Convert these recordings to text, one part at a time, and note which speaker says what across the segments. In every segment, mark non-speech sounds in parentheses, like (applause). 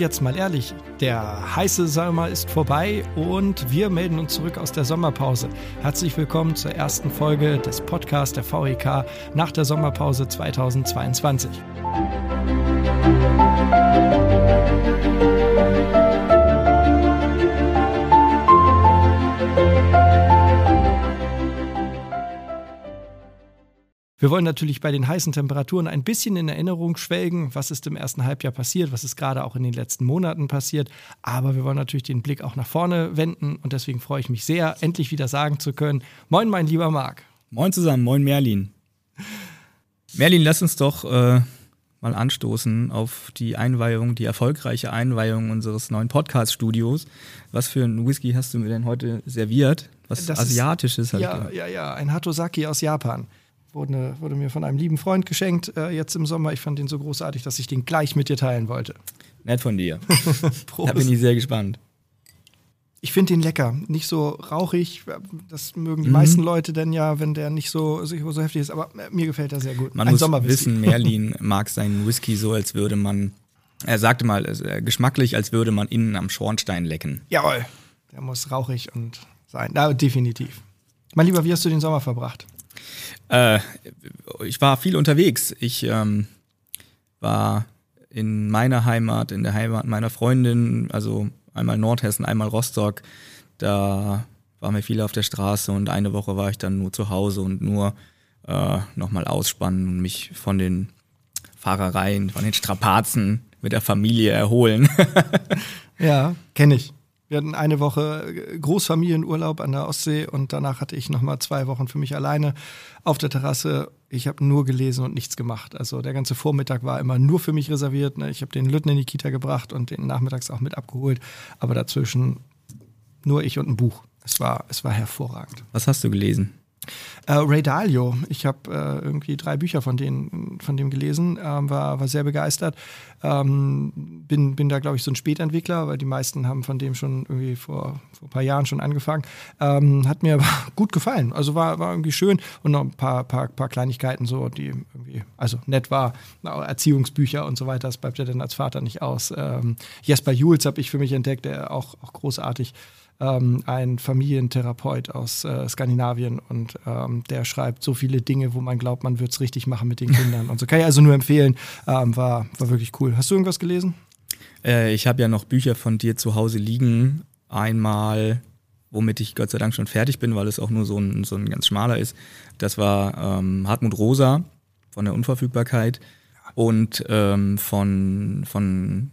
Speaker 1: Jetzt mal ehrlich, der heiße Sommer ist vorbei und wir melden uns zurück aus der Sommerpause. Herzlich willkommen zur ersten Folge des Podcasts der VEK nach der Sommerpause 2022. Wir wollen natürlich bei den heißen Temperaturen ein bisschen in Erinnerung schwelgen, was ist im ersten Halbjahr passiert, was ist gerade auch in den letzten Monaten passiert. Aber wir wollen natürlich den Blick auch nach vorne wenden und deswegen freue ich mich sehr, endlich wieder sagen zu können: Moin, mein lieber Marc.
Speaker 2: Moin zusammen, moin Merlin. Merlin, lass uns doch äh, mal anstoßen auf die Einweihung, die erfolgreiche Einweihung unseres neuen Podcast-Studios. Was für ein Whisky hast du mir denn heute serviert? Was
Speaker 1: Das
Speaker 2: Asiatisches? ich
Speaker 1: Ja, ja, ja, ein Hatosaki aus Japan. Wurde, wurde mir von einem lieben Freund geschenkt äh, jetzt im Sommer. Ich fand den so großartig, dass ich den gleich mit dir teilen wollte.
Speaker 2: Nett von dir. (laughs) Da bin ich sehr gespannt.
Speaker 1: Ich finde den lecker, nicht so rauchig. Das mögen die
Speaker 2: Mhm.
Speaker 1: meisten Leute denn ja, wenn der nicht so, so heftig ist. Aber äh, mir gefällt er sehr gut.
Speaker 2: Man
Speaker 1: Ein
Speaker 2: muss wissen, (laughs) Merlin mag seinen Whisky so, als würde man, er sagte mal, äh, geschmacklich, als würde man innen am Schornstein lecken.
Speaker 1: Jawohl, der muss rauchig und sein. Na, definitiv. Mein Lieber, wie hast du den Sommer verbracht?
Speaker 2: Äh, ich war viel unterwegs. Ich ähm, war in meiner Heimat, in der Heimat meiner Freundin, also einmal Nordhessen, einmal Rostock. Da waren wir viel auf der Straße und eine Woche war ich dann nur zu Hause und nur äh, nochmal ausspannen und mich von den Fahrereien, von den Strapazen mit der Familie erholen. (laughs)
Speaker 1: Ja, kenne ich. Wir hatten eine Woche äh, Großfamilienurlaub an der Ostsee und danach hatte ich nochmal zwei Wochen für mich alleine auf der Terrasse. Ich habe nur gelesen und nichts gemacht. Also der ganze Vormittag war immer nur für mich reserviert. ne? Ich habe den Lütten in die Kita gebracht und den nachmittags auch mit abgeholt. Aber dazwischen nur ich und ein Buch. Es war, es war hervorragend.
Speaker 2: Was hast du gelesen?
Speaker 1: Äh, Ray Dalio, ich habe äh, irgendwie drei Bücher von, denen, von dem gelesen, ähm, war, war sehr begeistert. Ähm, bin, bin da, glaube ich, so ein Spätentwickler, weil die meisten haben von dem schon irgendwie vor, vor ein paar Jahren schon angefangen. Ähm, hat mir (laughs) gut gefallen. Also war, war irgendwie schön und noch ein paar, paar, paar Kleinigkeiten so, die irgendwie, also nett war. Erziehungsbücher und so weiter, das bleibt ja dann als Vater nicht aus. Ähm, Jesper Jules habe ich für mich entdeckt, der auch, auch großartig ähm, ein Familientherapeut aus äh, Skandinavien und ähm, der schreibt so viele Dinge, wo man glaubt, man wird es richtig machen mit den Kindern. Und so kann ich also nur empfehlen. Ähm, war, war wirklich cool. Hast du irgendwas gelesen?
Speaker 2: Äh, ich habe ja noch Bücher von dir zu Hause liegen. Einmal, womit ich Gott sei Dank schon fertig bin, weil es auch nur so ein, so ein ganz schmaler ist. Das war ähm, Hartmut Rosa von der Unverfügbarkeit und ähm, von, von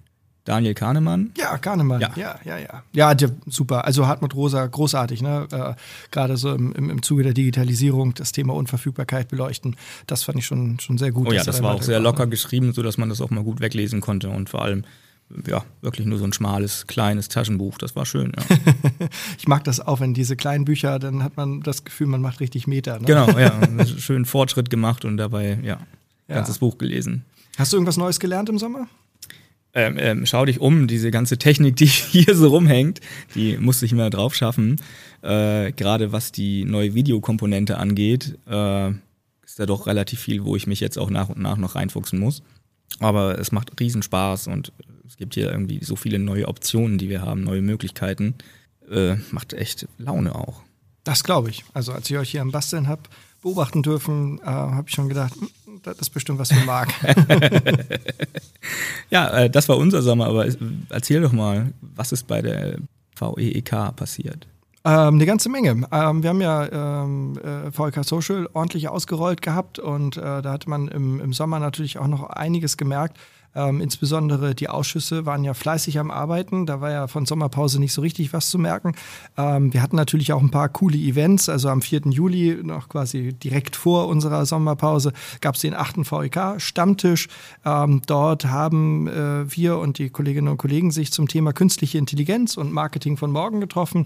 Speaker 2: Daniel Kahnemann.
Speaker 1: Ja, Kahnemann.
Speaker 2: Ja.
Speaker 1: Ja, ja, ja. Ja, der, super. Also Hartmut Rosa, großartig. Ne? Äh, Gerade so im, im, im Zuge der Digitalisierung das Thema Unverfügbarkeit beleuchten. Das fand ich schon, schon sehr gut.
Speaker 2: Oh ja, das
Speaker 1: da
Speaker 2: war auch sehr locker geschrieben, so dass man das auch mal gut weglesen konnte und vor allem ja, wirklich nur so ein schmales, kleines Taschenbuch. Das war schön. Ja. (laughs)
Speaker 1: Ich mag das auch, wenn diese kleinen Bücher, dann hat man das Gefühl, man macht richtig Meter. Ne?
Speaker 2: genau, ja. (laughs) Schön Fortschritt gemacht und dabei, ja,
Speaker 1: Ja.
Speaker 2: ganzes Buch gelesen.
Speaker 1: Hast du irgendwas Neues gelernt im Sommer?
Speaker 2: Ähm, ähm, schau dich um, diese ganze Technik, die (laughs) hier so rumhängt, die musste ich mir drauf schaffen. Äh, Gerade was die neue Videokomponente angeht, äh, ist da doch relativ viel, wo ich mich jetzt auch nach und nach noch reinfuchsen muss. Aber es macht riesen Spaß und es gibt hier irgendwie so viele neue Optionen, die wir haben, neue Möglichkeiten. Äh, macht echt Laune auch.
Speaker 1: Das glaube ich. Also als ich euch hier am Basteln habe beobachten dürfen, äh, habe ich schon gedacht, hm, das ist bestimmt was für Marc. (laughs)
Speaker 2: Ja, äh, das war unser Sommer, aber erzähl doch mal, was ist bei der VEEK passiert?
Speaker 1: Ähm, eine ganze Menge. Ähm, wir haben ja ähm, äh, VLK Social ordentlich ausgerollt gehabt und äh, da hatte man im, im Sommer natürlich auch noch einiges gemerkt. Ähm, insbesondere die Ausschüsse waren ja fleißig am Arbeiten. Da war ja von Sommerpause nicht so richtig was zu merken. Ähm, wir hatten natürlich auch ein paar coole Events. Also am 4. Juli, noch quasi direkt vor unserer Sommerpause, gab es den 8. VEK-Stammtisch. Ähm, dort haben äh, wir und die Kolleginnen und Kollegen sich zum Thema künstliche Intelligenz und Marketing von morgen getroffen.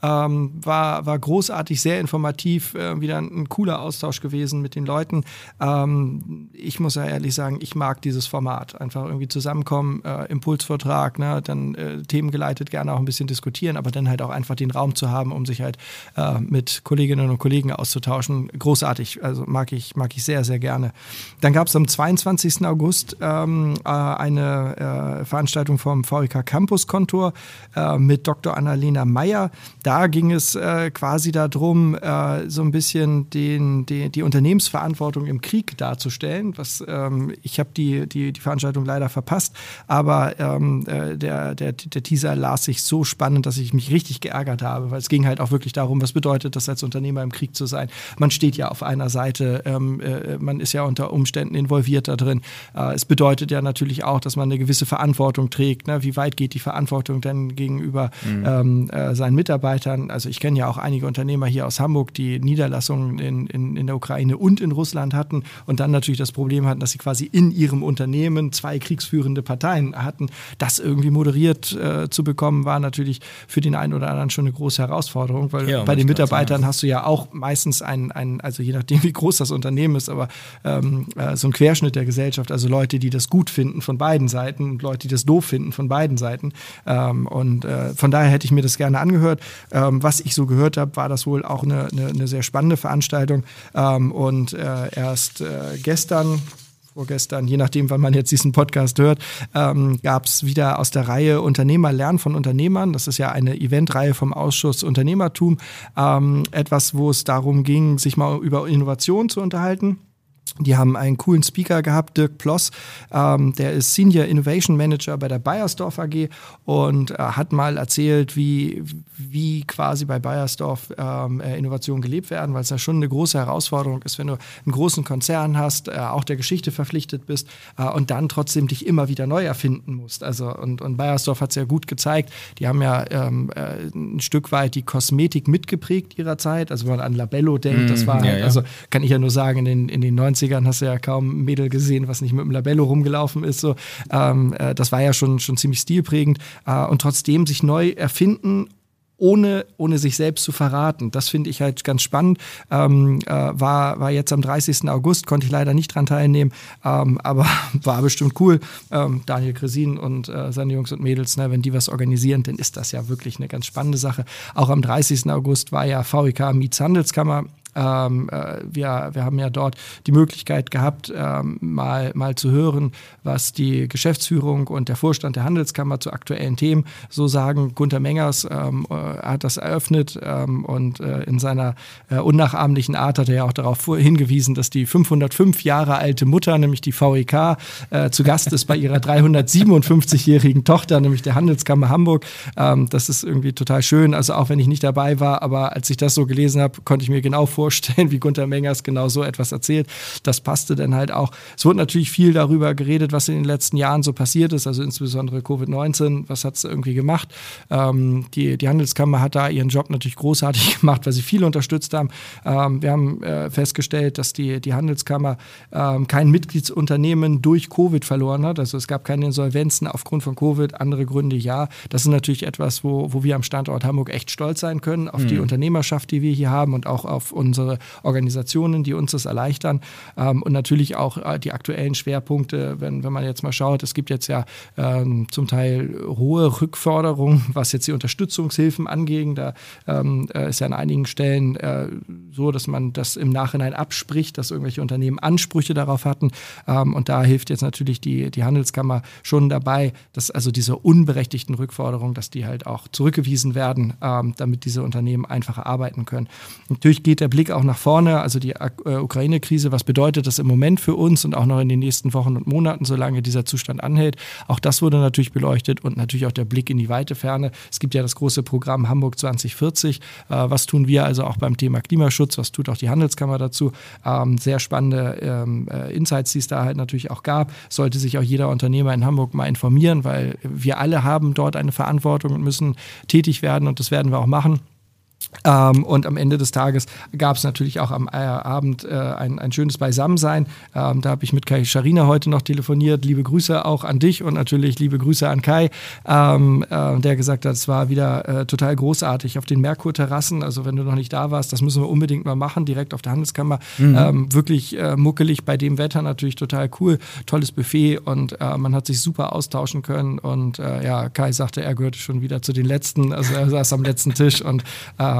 Speaker 1: Ähm, war, war großartig, sehr informativ, äh, wieder ein, ein cooler Austausch gewesen mit den Leuten. Ähm, ich muss ja ehrlich sagen, ich mag dieses Format einfach einfach irgendwie zusammenkommen, äh, Impulsvortrag, ne, dann äh, Themen geleitet, gerne auch ein bisschen diskutieren, aber dann halt auch einfach den Raum zu haben, um sich halt äh, mit Kolleginnen und Kollegen auszutauschen. Großartig, also mag ich, mag ich sehr, sehr gerne. Dann gab es am 22. August ähm, äh, eine äh, Veranstaltung vom VIK Campus Kontor äh, mit Dr. Annalena Meyer. Da ging es quasi darum, so ein bisschen den, die, die Unternehmensverantwortung im Krieg darzustellen. Was, ähm, ich habe die, die, die Veranstaltung leider verpasst, aber ähm, der, der, der Teaser las sich so spannend, dass ich mich richtig geärgert habe, weil es ging halt auch wirklich darum, was bedeutet das als Unternehmer im Krieg zu sein. Man steht ja auf einer Seite, ähm, äh, man ist ja unter Umständen involviert da drin. Äh, es bedeutet ja natürlich auch, dass man eine gewisse Verantwortung trägt. Ne? Wie weit geht die Verantwortung denn gegenüber mhm. ähm, äh, seinen Mitarbeitern? Also ich kenne ja auch einige Unternehmer hier aus Hamburg, die Niederlassungen in, in, in der Ukraine und in Russland hatten und dann natürlich das Problem hatten, dass sie quasi in ihrem Unternehmen zwei kriegsführende Parteien hatten. Das irgendwie moderiert äh, zu bekommen, war natürlich für den einen oder anderen schon eine große Herausforderung, weil ja, bei den Mitarbeitern hast du ja auch meistens ein, ein, also je nachdem, wie groß das Unternehmen ist, aber ähm, äh, so ein Querschnitt der Gesellschaft, also Leute, die das gut finden von beiden Seiten und Leute, die das doof finden von beiden Seiten. Ähm, und äh, von daher hätte ich mir das gerne angehört. Ähm, was ich so gehört habe, war das wohl auch eine, eine, eine sehr spannende Veranstaltung. Ähm, und äh, erst äh, gestern, vorgestern, je nachdem, wann man jetzt diesen Podcast hört, ähm, gab es wieder aus der Reihe Unternehmer lernen von Unternehmern. Das ist ja eine Eventreihe vom Ausschuss Unternehmertum. Ähm, etwas, wo es darum ging, sich mal über Innovation zu unterhalten. Die haben einen coolen Speaker gehabt, Dirk Ploss, ähm, der ist Senior Innovation Manager bei der Bayersdorf AG und äh, hat mal erzählt, wie, wie quasi bei Bayersdorf ähm, äh, Innovationen gelebt werden, weil es ja schon eine große Herausforderung ist, wenn du einen großen Konzern hast, äh, auch der Geschichte verpflichtet bist äh, und dann trotzdem dich immer wieder neu erfinden musst. Also und, und Bayersdorf hat es ja gut gezeigt. Die haben ja ähm, äh, ein Stück weit die Kosmetik mitgeprägt ihrer Zeit. Also wenn man an Labello denkt, mm, das war, ja, ja. also kann ich ja nur sagen, in den, in den 90 90ern hast du ja kaum ein Mädel gesehen, was nicht mit dem Labello rumgelaufen ist. So, ähm, äh, das war ja schon, schon ziemlich stilprägend. Äh, und trotzdem sich neu erfinden ohne, ohne sich selbst zu verraten. Das finde ich halt ganz spannend. Ähm, äh, war, war jetzt am 30. August, konnte ich leider nicht dran teilnehmen, ähm, aber (laughs) war bestimmt cool. Ähm, Daniel Kresin und äh, seine Jungs und Mädels, ne, wenn die was organisieren, dann ist das ja wirklich eine ganz spannende Sache. Auch am 30. August war ja VIK Mietshandelskammer ähm, äh, wir, wir haben ja dort die Möglichkeit gehabt, ähm, mal, mal zu hören, was die Geschäftsführung und der Vorstand der Handelskammer zu aktuellen Themen so sagen. Gunther Mengers ähm, äh, hat das eröffnet ähm, und äh, in seiner äh, unnachahmlichen Art hat er ja auch darauf hingewiesen, dass die 505 Jahre alte Mutter, nämlich die VEK, äh, zu Gast ist bei ihrer 357-jährigen Tochter, nämlich der Handelskammer Hamburg. Ähm, das ist irgendwie total schön. Also auch wenn ich nicht dabei war, aber als ich das so gelesen habe, konnte ich mir genau vorstellen, vorstellen, wie Gunter Mengers genau so etwas erzählt. Das passte dann halt auch. Es wurde natürlich viel darüber geredet, was in den letzten Jahren so passiert ist, also insbesondere Covid-19, was hat es irgendwie gemacht. Ähm, die, die Handelskammer hat da ihren Job natürlich großartig (laughs) gemacht, weil sie viel unterstützt haben. Ähm, wir haben äh, festgestellt, dass die, die Handelskammer ähm, kein Mitgliedsunternehmen durch Covid verloren hat. Also es gab keine Insolvenzen aufgrund von Covid, andere Gründe ja. Das ist natürlich etwas, wo, wo wir am Standort Hamburg echt stolz sein können, auf mhm. die Unternehmerschaft, die wir hier haben und auch auf unsere unsere Organisationen, die uns das erleichtern ähm, und natürlich auch äh, die aktuellen Schwerpunkte, wenn, wenn man jetzt mal schaut, es gibt jetzt ja ähm, zum Teil hohe Rückforderungen, was jetzt die Unterstützungshilfen angeht. Da ähm, äh, ist ja an einigen Stellen äh, so, dass man das im Nachhinein abspricht, dass irgendwelche Unternehmen Ansprüche darauf hatten. Und da hilft jetzt natürlich die, die Handelskammer schon dabei, dass also diese unberechtigten Rückforderungen, dass die halt auch zurückgewiesen werden, damit diese Unternehmen einfacher arbeiten können. Natürlich geht der Blick auch nach vorne, also die äh, Ukraine-Krise, was bedeutet das im Moment für uns und auch noch in den nächsten Wochen und Monaten, solange dieser Zustand anhält. Auch das wurde natürlich beleuchtet und natürlich auch der Blick in die weite Ferne. Es gibt ja das große Programm Hamburg 2040. Äh, was tun wir also auch beim Thema Klimaschutz? Was tut auch die Handelskammer dazu? Ähm, sehr spannende ähm, äh, Insights, die es da halt natürlich auch gab. Sollte sich auch jeder Unternehmer in Hamburg mal informieren, weil wir alle haben dort eine Verantwortung und müssen tätig werden und das werden wir auch machen. Ähm, und am Ende des Tages gab es natürlich auch am äh, Abend äh, ein, ein schönes Beisammensein. Ähm, da habe ich mit Kai Scharina heute noch telefoniert. Liebe Grüße auch an dich und natürlich liebe Grüße an Kai, ähm, äh, der gesagt hat, es war wieder äh, total großartig auf den Merkur-Terrassen. Also wenn du noch nicht da warst, das müssen wir unbedingt mal machen, direkt auf der Handelskammer. Mhm. Ähm, wirklich äh, muckelig bei dem Wetter natürlich total cool. Tolles Buffet und man hat sich super austauschen können. Und ja, Kai sagte, er gehörte schon wieder zu den Letzten. Also er saß am letzten Tisch und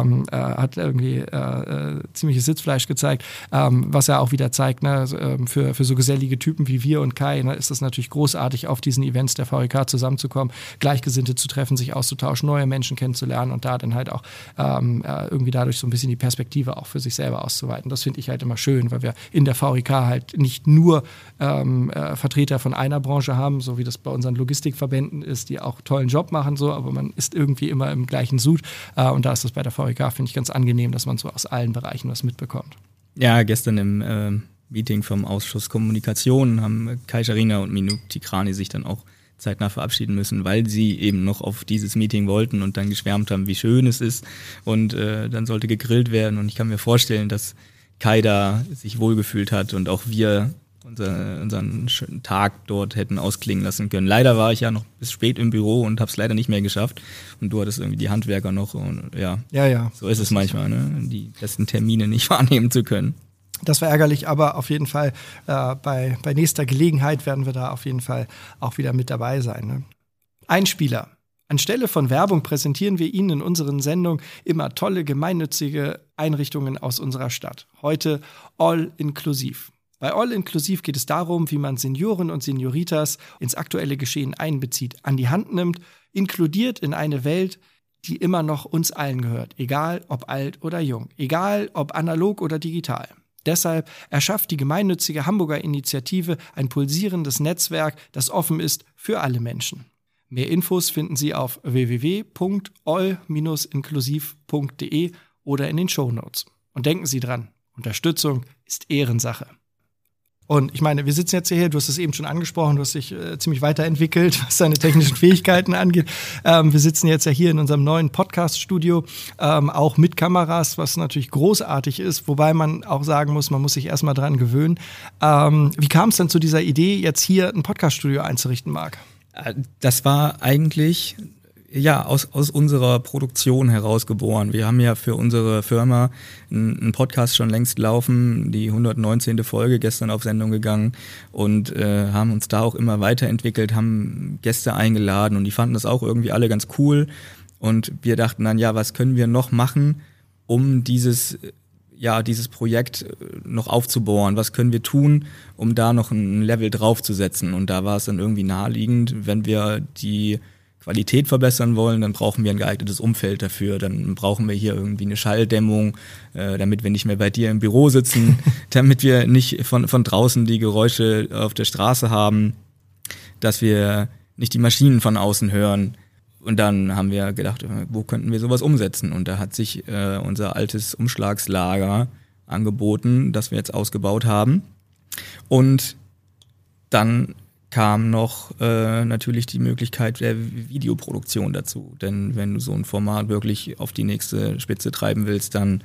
Speaker 1: ähm, äh, hat irgendwie äh, äh, ziemliches Sitzfleisch gezeigt, ähm, was er auch wieder zeigt, ne? also, ähm, für, für so gesellige Typen wie wir und Kai ne, ist es natürlich großartig, auf diesen Events der VEK zusammenzukommen, Gleichgesinnte zu treffen, sich auszutauschen, neue Menschen kennenzulernen und da dann halt auch ähm, äh, irgendwie dadurch so ein bisschen die Perspektive auch für sich selber auszuweiten. Das finde ich halt immer schön, weil wir in der VEK halt nicht nur ähm, äh, Vertreter von einer Branche haben, so wie das bei unseren Logistikverbänden ist, die auch tollen Job machen, so, aber man ist irgendwie immer im gleichen Sud äh, und da ist das bei der VEK, finde ich ganz angenehm, dass man so aus allen Bereichen was mitbekommt.
Speaker 2: Ja, gestern im äh, Meeting vom Ausschuss Kommunikation haben Kai Scharina und Minuk Tikrani sich dann auch zeitnah verabschieden müssen, weil sie eben noch auf dieses Meeting wollten und dann geschwärmt haben, wie schön es ist und äh, dann sollte gegrillt werden und ich kann mir vorstellen, dass Kai da sich wohlgefühlt hat und auch wir unser, unseren schönen Tag dort hätten ausklingen lassen können. Leider war ich ja noch bis spät im Büro und habe es leider nicht mehr geschafft. Und du hattest irgendwie die Handwerker noch und ja,
Speaker 1: ja, ja.
Speaker 2: so ist es manchmal, ne? die besten Termine nicht (laughs) wahrnehmen zu können.
Speaker 1: Das war ärgerlich, aber auf jeden Fall äh, bei, bei nächster Gelegenheit werden wir da auf jeden Fall auch wieder mit dabei sein. Ne? Einspieler. Anstelle von Werbung präsentieren wir Ihnen in unseren Sendungen immer tolle gemeinnützige Einrichtungen aus unserer Stadt. Heute all inklusiv. Bei All Inklusiv geht es darum, wie man Senioren und Senioritas ins aktuelle Geschehen einbezieht, an die Hand nimmt, inkludiert in eine Welt, die immer noch uns allen gehört, egal ob alt oder jung, egal ob analog oder digital. Deshalb erschafft die gemeinnützige Hamburger Initiative ein pulsierendes Netzwerk, das offen ist für alle Menschen. Mehr Infos finden Sie auf www.all-inklusiv.de oder in den Shownotes. Und denken Sie dran, Unterstützung ist Ehrensache. Und ich meine, wir sitzen jetzt hier, du hast es eben schon angesprochen, du hast dich äh, ziemlich weiterentwickelt, (laughs) was deine technischen Fähigkeiten angeht. Ähm, wir sitzen jetzt ja hier in unserem neuen Podcast-Studio, ähm, auch mit Kameras, was natürlich großartig ist, wobei man auch sagen muss, man muss sich erstmal dran gewöhnen. Ähm, wie kam es denn zu dieser Idee, jetzt hier ein Podcast-Studio einzurichten, Marc?
Speaker 2: Äh, das war eigentlich ja, aus, aus unserer Produktion heraus geboren. Wir haben ja für unsere Firma einen Podcast schon längst laufen, die 119. Folge gestern auf Sendung gegangen und äh, haben uns da auch immer weiterentwickelt, haben Gäste eingeladen und die fanden das auch irgendwie alle ganz cool. Und wir dachten dann, ja, was können wir noch machen, um dieses ja, dieses Projekt äh, noch aufzubohren? Was können wir tun, um da noch ein Level draufzusetzen? Und da war es dann irgendwie naheliegend, wenn wir die Qualität verbessern wollen, dann brauchen wir ein geeignetes Umfeld dafür. Dann brauchen wir hier irgendwie eine Schalldämmung, äh, damit wir nicht mehr bei dir im Büro sitzen, (laughs) damit wir nicht von, von draußen die Geräusche auf der Straße haben, dass wir nicht die Maschinen von außen hören. Und dann haben wir gedacht, wo könnten wir sowas umsetzen? Und da hat sich äh, unser altes Umschlagslager angeboten, das wir jetzt ausgebaut haben. Und dann kam noch äh, natürlich die Möglichkeit der Videoproduktion dazu. Denn wenn du so ein Format wirklich auf die nächste Spitze treiben willst, dann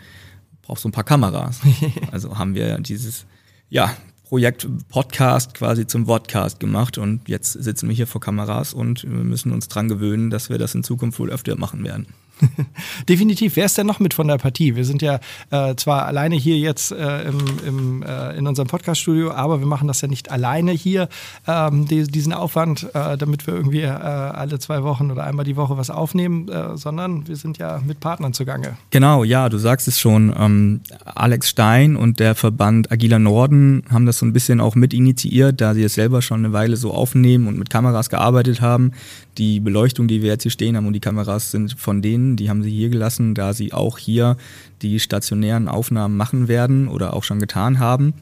Speaker 2: brauchst du ein paar Kameras. (laughs) also haben wir dieses ja, Projekt Podcast quasi zum Vodcast gemacht und jetzt sitzen wir hier vor Kameras und wir müssen uns dran gewöhnen, dass wir das in Zukunft wohl öfter machen werden. (laughs)
Speaker 1: Definitiv. Wer ist denn noch mit von der Partie? Wir sind ja äh, zwar alleine hier jetzt äh, im, im, äh, in unserem Podcaststudio, aber wir machen das ja nicht alleine hier, ähm, die, diesen Aufwand, äh, damit wir irgendwie äh, alle zwei Wochen oder einmal die Woche was aufnehmen, äh, sondern wir sind ja mit Partnern zugange.
Speaker 2: Genau, ja, du sagst es schon. Ähm, Alex Stein und der Verband Agiler Norden haben das so ein bisschen auch mit initiiert, da sie es selber schon eine Weile so aufnehmen und mit Kameras gearbeitet haben. Die Beleuchtung, die wir jetzt hier stehen haben und die Kameras sind von denen, die haben sie hier gelassen, da sie auch hier die stationären Aufnahmen machen werden oder auch schon getan haben.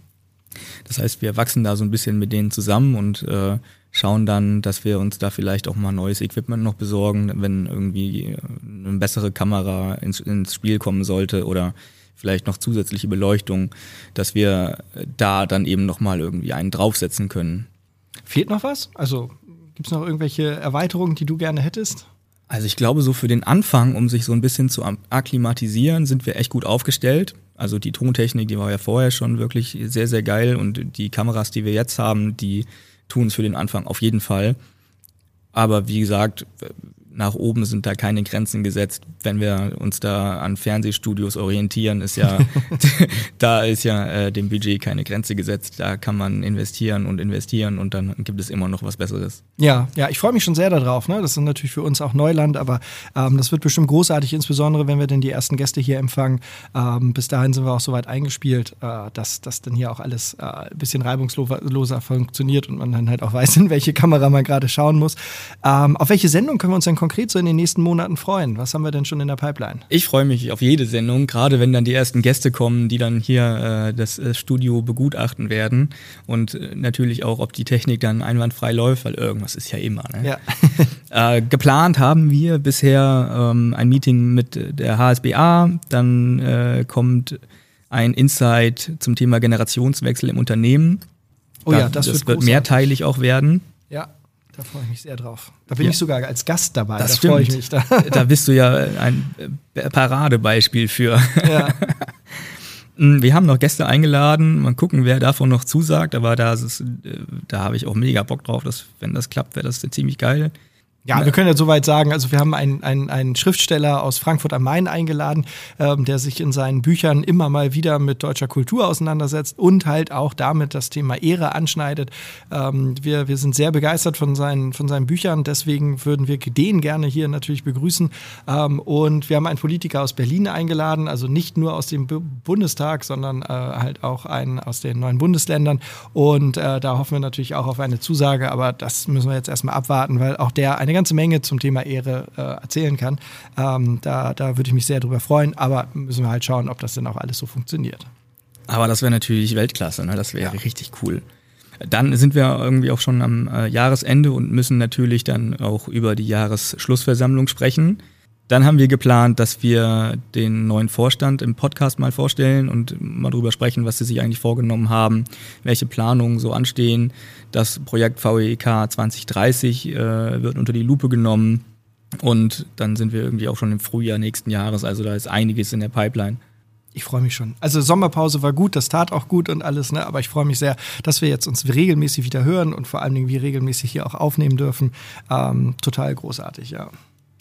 Speaker 2: Das heißt, wir wachsen da so ein bisschen mit denen zusammen und äh, schauen dann, dass wir uns da vielleicht auch mal neues Equipment noch besorgen, wenn irgendwie eine bessere Kamera ins, ins Spiel kommen sollte oder vielleicht noch zusätzliche Beleuchtung, dass wir da dann eben nochmal irgendwie einen draufsetzen können.
Speaker 1: Fehlt noch was? Also Gibt es noch irgendwelche Erweiterungen, die du gerne hättest?
Speaker 2: Also ich glaube, so für den Anfang, um sich so ein bisschen zu akklimatisieren, sind wir echt gut aufgestellt. Also die Tontechnik, die war ja vorher schon wirklich sehr, sehr geil und die Kameras, die wir jetzt haben, die tun es für den Anfang auf jeden Fall. Aber wie gesagt, nach oben sind da keine Grenzen gesetzt. Wenn wir uns da an Fernsehstudios orientieren, ist ja, (laughs) (laughs) da ist ja äh, dem Budget keine Grenze gesetzt. Da kann man investieren und investieren und dann gibt es immer noch was Besseres.
Speaker 1: Ja, ja, ich freue mich schon sehr darauf. Ne? Das ist natürlich für uns auch Neuland, aber ähm, das wird bestimmt großartig, insbesondere wenn wir denn die ersten Gäste hier empfangen. Ähm, bis dahin sind wir auch soweit eingespielt, äh, dass das dann hier auch alles äh, ein bisschen reibungsloser funktioniert und man dann halt auch weiß, (laughs) in welche Kamera man gerade schauen muss. Ähm, auf welche Sendung können wir uns denn konkret so in den nächsten Monaten freuen? Was haben wir denn schon in der Pipeline?
Speaker 2: Ich freue mich auf jede Sendung, gerade wenn dann die ersten Gäste kommen, die dann hier äh, das äh, Studio begutachten werden und äh, natürlich auch, ob die Technik dann einwandfrei läuft, weil irgendwas ist ja immer. Ne? Ja. (laughs) äh, geplant haben wir bisher ähm, ein Meeting mit der HSBA, dann äh, kommt ein Insight zum Thema Generationswechsel im Unternehmen.
Speaker 1: Oh ja, das,
Speaker 2: das
Speaker 1: wird,
Speaker 2: wird mehrteilig auch werden.
Speaker 1: Ja. Da freue ich mich sehr drauf. Da bin ja. ich sogar als Gast dabei.
Speaker 2: Das da freue ich mich. Da. da bist du ja ein Paradebeispiel für. Ja. Hm, wir haben noch Gäste eingeladen. Mal gucken, wer davon noch zusagt. Aber da, ist, äh, da habe ich auch mega Bock drauf. Dass, wenn das klappt, wäre das ziemlich geil.
Speaker 1: Ja, wir können ja soweit sagen, also wir haben einen, einen, einen Schriftsteller aus Frankfurt am Main eingeladen, ähm, der sich in seinen Büchern immer mal wieder mit deutscher Kultur auseinandersetzt und halt auch damit das Thema Ehre anschneidet. Ähm, wir, wir sind sehr begeistert von seinen, von seinen Büchern, deswegen würden wir den gerne hier natürlich begrüßen. Ähm, und wir haben einen Politiker aus Berlin eingeladen, also nicht nur aus dem B Bundestag, sondern äh, halt auch einen aus den neuen Bundesländern. Und äh, da hoffen wir natürlich auch auf eine Zusage, aber das müssen wir jetzt erstmal abwarten, weil auch der eine ganze Menge zum Thema Ehre äh, erzählen kann. Ähm, da, da würde ich mich sehr drüber freuen, aber müssen wir halt schauen, ob das denn auch alles so funktioniert.
Speaker 2: Aber das wäre natürlich Weltklasse, ne? das wäre ja. richtig cool. Dann sind wir irgendwie auch schon am äh, Jahresende und müssen natürlich dann auch über die Jahresschlussversammlung sprechen. Dann haben wir geplant, dass wir den neuen Vorstand im Podcast mal vorstellen und mal drüber sprechen, was sie sich eigentlich vorgenommen haben, welche Planungen so anstehen. Das Projekt VEK 2030 äh, wird unter die Lupe genommen und dann sind wir irgendwie auch schon im Frühjahr nächsten Jahres. Also da ist einiges in der Pipeline.
Speaker 1: Ich freue mich schon. Also Sommerpause war gut, das tat auch gut und alles, ne? aber ich freue mich sehr, dass wir jetzt uns regelmäßig wieder hören und vor allen Dingen wir regelmäßig hier auch aufnehmen dürfen. Ähm, total großartig, ja.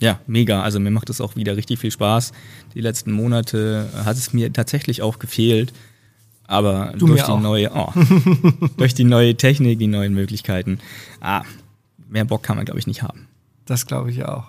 Speaker 2: Ja, mega. Also mir macht es auch wieder richtig viel Spaß. Die letzten Monate hat es mir tatsächlich auch gefehlt. Aber
Speaker 1: du
Speaker 2: durch die
Speaker 1: auch.
Speaker 2: neue, oh, (laughs) durch die neue Technik, die neuen Möglichkeiten, ah, mehr Bock kann man, glaube ich, nicht haben.
Speaker 1: Das glaube ich auch.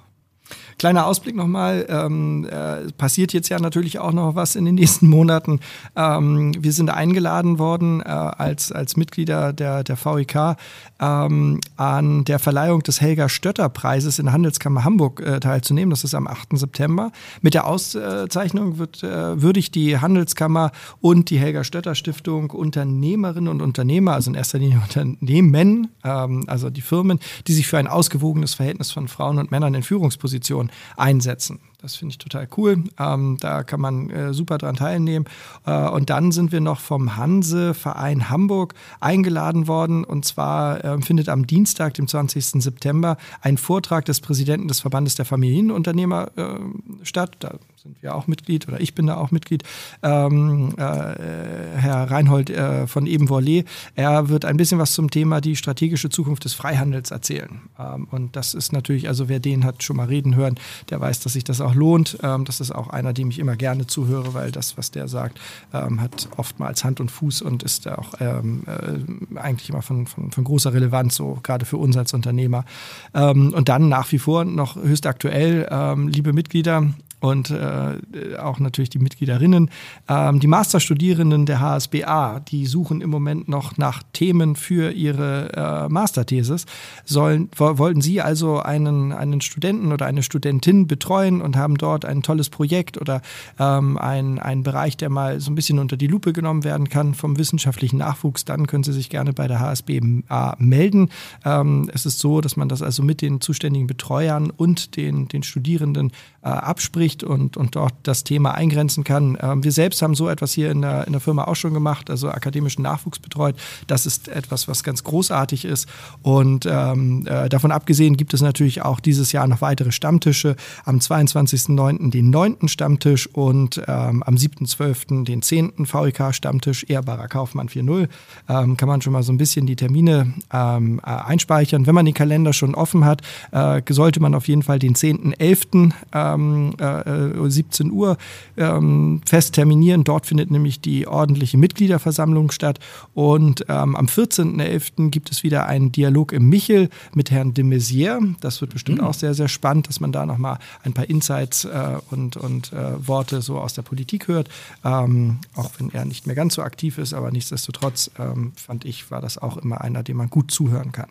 Speaker 1: Kleiner Ausblick nochmal, ähm, äh, passiert jetzt ja natürlich auch noch was in den nächsten Monaten. Ähm, wir sind eingeladen worden äh, als, als Mitglieder der, der VIK ähm, an der Verleihung des Helga Stötter Preises in der Handelskammer Hamburg äh, teilzunehmen. Das ist am 8. September. Mit der Auszeichnung wird äh, würdigt die Handelskammer und die Helga Stötter Stiftung Unternehmerinnen und Unternehmer, also in erster Linie Unternehmen, ähm, also die Firmen, die sich für ein ausgewogenes Verhältnis von Frauen und Männern in Führungspositionen Einsetzen. Das finde ich total cool. Ähm, da kann man äh, super dran teilnehmen. Äh, und dann sind wir noch vom Hanse-Verein Hamburg eingeladen worden. Und zwar äh, findet am Dienstag, dem 20. September, ein Vortrag des Präsidenten des Verbandes der Familienunternehmer äh, statt. Da sind wir auch Mitglied oder ich bin da auch Mitglied, ähm, äh, Herr Reinhold äh, von Ebenvorlee. Er wird ein bisschen was zum Thema die strategische Zukunft des Freihandels erzählen. Ähm, und das ist natürlich, also wer den hat schon mal reden hören, der weiß, dass sich das auch lohnt. Ähm, das ist auch einer, dem ich immer gerne zuhöre, weil das, was der sagt, ähm, hat oftmals Hand und Fuß und ist auch ähm, äh, eigentlich immer von, von, von, großer Relevanz, so gerade für uns als Unternehmer. Ähm, und dann nach wie vor noch höchst aktuell, liebe Mitglieder, und äh, auch natürlich die Mitgliederinnen. Ähm, die Masterstudierenden der HSBA, die suchen im Moment noch nach Themen für ihre äh, Masterthesis. Sollen, wo, wollten Sie also einen, einen Studenten oder eine Studentin betreuen und haben dort ein tolles Projekt oder ähm, ein, einen Bereich, der mal so ein bisschen unter die Lupe genommen werden kann vom wissenschaftlichen Nachwuchs, dann können Sie sich gerne bei der HSBA melden. Ähm, es ist so, dass man das also mit den zuständigen Betreuern und den, den Studierenden äh, abspricht anspricht und, und dort das Thema eingrenzen kann. Ähm, wir selbst haben so etwas hier in der, in der Firma auch schon gemacht, also akademischen Nachwuchs betreut. Das ist etwas, was ganz großartig ist. Und ähm, äh, davon abgesehen gibt es natürlich auch dieses Jahr noch weitere Stammtische. Am 22.09. den 9. Stammtisch und ähm, am 7.12. den 10. VIK-Stammtisch, ehrbarer Kaufmann 4.0. Ähm, kann man schon mal so ein bisschen die Termine ähm, äh, einspeichern. Wenn man den Kalender schon offen hat, äh, sollte man auf jeden Fall den 10.11. Ähm, äh, 17 Uhr ähm, fest terminieren. Dort findet nämlich die ordentliche Mitgliederversammlung statt. Und ähm, am 14.11. gibt es wieder einen Dialog im Michel mit Herrn de Maizière. Das wird bestimmt mhm. auch sehr, sehr spannend, dass man da nochmal ein paar Insights äh, und, und äh, Worte so aus der Politik hört. Ähm, auch wenn er nicht mehr ganz so aktiv ist, aber nichtsdestotrotz ähm, fand ich, war das auch immer einer, dem man gut zuhören kann.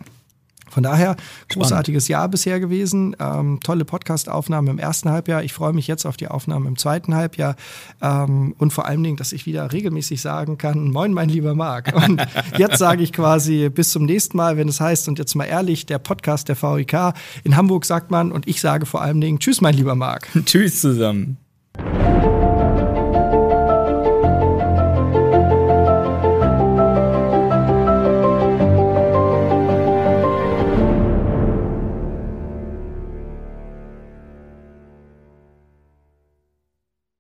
Speaker 1: Von daher, großartiges Jahr bisher gewesen. Ähm, tolle Podcast-Aufnahmen im ersten Halbjahr. Ich freue mich jetzt auf die Aufnahmen im zweiten Halbjahr. Ähm, und vor allen Dingen, dass ich wieder regelmäßig sagen kann, moin, mein lieber Marc. Und (laughs) jetzt sage ich quasi bis zum nächsten Mal, wenn es heißt, und jetzt mal ehrlich, der Podcast der VIK. In Hamburg sagt man, und ich sage vor allen Dingen, tschüss, mein lieber Marc. (laughs)
Speaker 2: Tschüss zusammen.